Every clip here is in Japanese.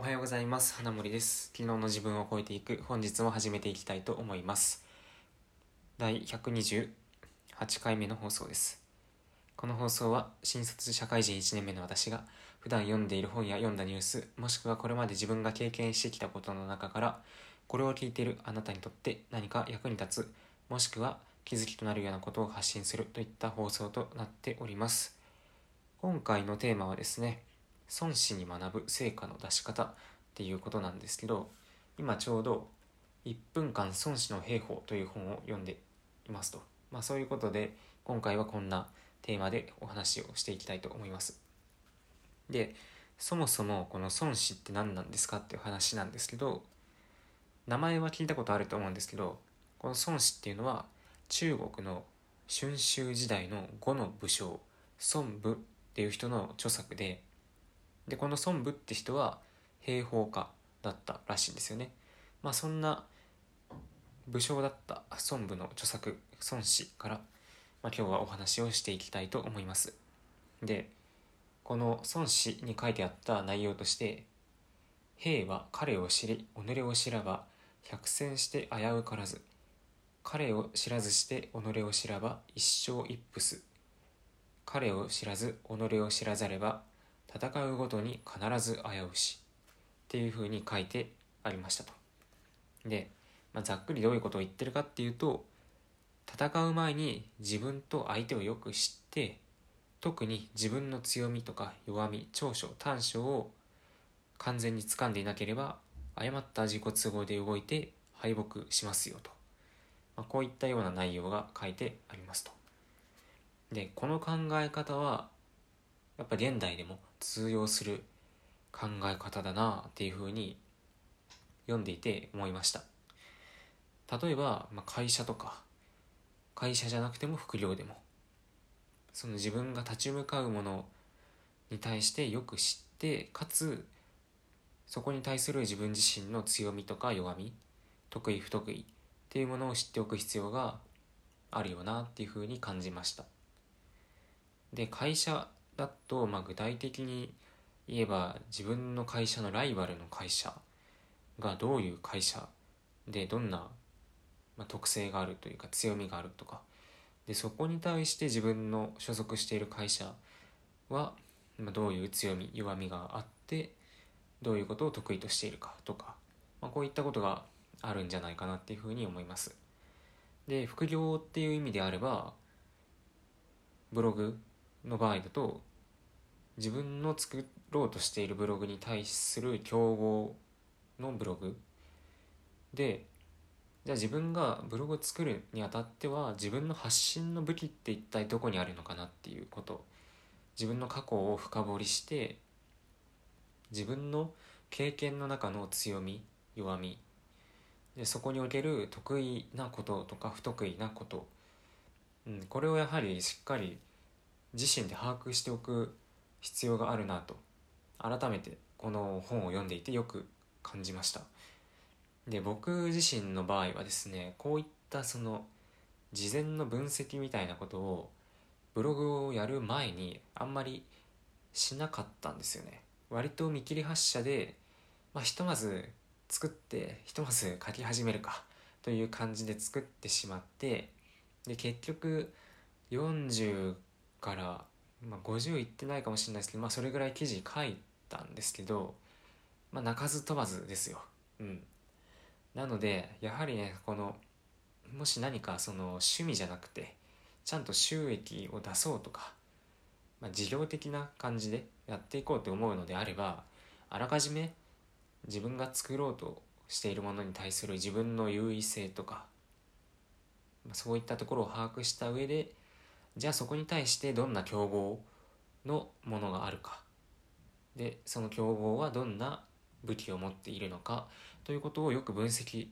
おはようございます。花森です。昨日の自分を超えていく。本日も始めていきたいと思います。第128回目の放送です。この放送は新卒社会人1年目の私が普段読んでいる本や読んだニュースもしくはこれまで自分が経験してきたことの中からこれを聞いているあなたにとって何か役に立つもしくは気づきとなるようなことを発信するといった放送となっております。今回のテーマはですね孫子に学ぶ成果の出し方っていうことなんですけど今ちょうど1分間孫子の兵法という本を読んでいますと、まあ、そういうことで今回はこんなテーマでお話をしていきたいと思います。でそもそもこの孫子って何なんですかっていう話なんですけど名前は聞いたことあると思うんですけどこの孫子っていうのは中国の春秋時代の呉の武将孫武っていう人の著作ででこの孫武って人は兵法家だったらしいんですよね。まあそんな武将だった孫武の著作孫子から、まあ、今日はお話をしていきたいと思います。でこの孫子に書いてあった内容として「兵は彼を知り己を知らば百戦して危うからず彼を知らずして己を知らば一生一伏す。彼を知らず己を知らざれば戦うごとに必ず危うしっていうふうに書いてありましたと。で、まあ、ざっくりどういうことを言ってるかっていうと戦う前に自分と相手をよく知って特に自分の強みとか弱み長所短所を完全に掴んでいなければ誤った自己都合で動いて敗北しますよと、まあ、こういったような内容が書いてありますとでこの考え方はやっぱ現代でも通用する考え方だなっていうふうに読んでいて思いました。例えば、まあ、会社とか会社じゃなくても副業でもその自分が立ち向かうものに対してよく知ってかつそこに対する自分自身の強みとか弱み得意不得意っていうものを知っておく必要があるよなっていうふうに感じました。で会社だと、まあ、具体的に言えば自分の会社のライバルの会社がどういう会社でどんな、ま、特性があるというか強みがあるとかでそこに対して自分の所属している会社は、ま、どういう強み弱みがあってどういうことを得意としているかとか、まあ、こういったことがあるんじゃないかなっていうふうに思います。で副業っていう意味であればブログの場合だと自分の作ろうとしているブログに対する競合のブログでじゃあ自分がブログを作るにあたっては自分の発信の武器って一体どこにあるのかなっていうこと。自分の過去を深掘りして自分の経験の中の強み弱み。でそこにおける得意なこととか不得意なこと、うん、これをやはりしっかり自身で把握しておく必要があるなと。改めてこの本を読んでいてよく感じました。で僕自身の場合はですねこういったその事前の分析みたいなことをブログをやる前にあんまりしなかったんですよね。割と見切り発車で、まあ、ひとまず作ってひとまず書き始めるかという感じで作ってしまってで結局40からまあ、50いってないかもしれないですけど、まあ、それぐらい記事書いたんですけど、まあ、鳴かず飛ばずですよ。うん。なので、やはりね、この、もし何かその趣味じゃなくて、ちゃんと収益を出そうとか、まあ、事業的な感じでやっていこうと思うのであれば、あらかじめ自分が作ろうとしているものに対する自分の優位性とか、まあ、そういったところを把握した上でじゃあそこに対してどんな競合のものがあるかでその競合はどんな武器を持っているのかということをよく分析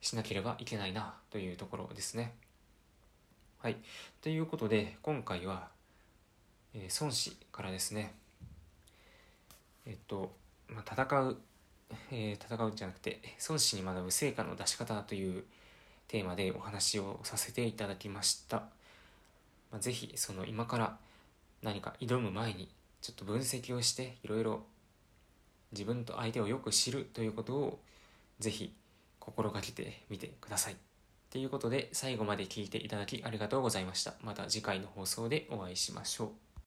しなければいけないなというところですね。はい。ということで今回は、えー、孫子からですねえっと、まあ、戦う、えー、戦うじゃなくて孫子に学ぶ成果の出し方というテーマでお話をさせていただきました。まあ、ぜひその今から何か挑む前にちょっと分析をしていろいろ自分と相手をよく知るということをぜひ心がけてみてください。ということで最後まで聞いていただきありがとうございました。また次回の放送でお会いしましょう。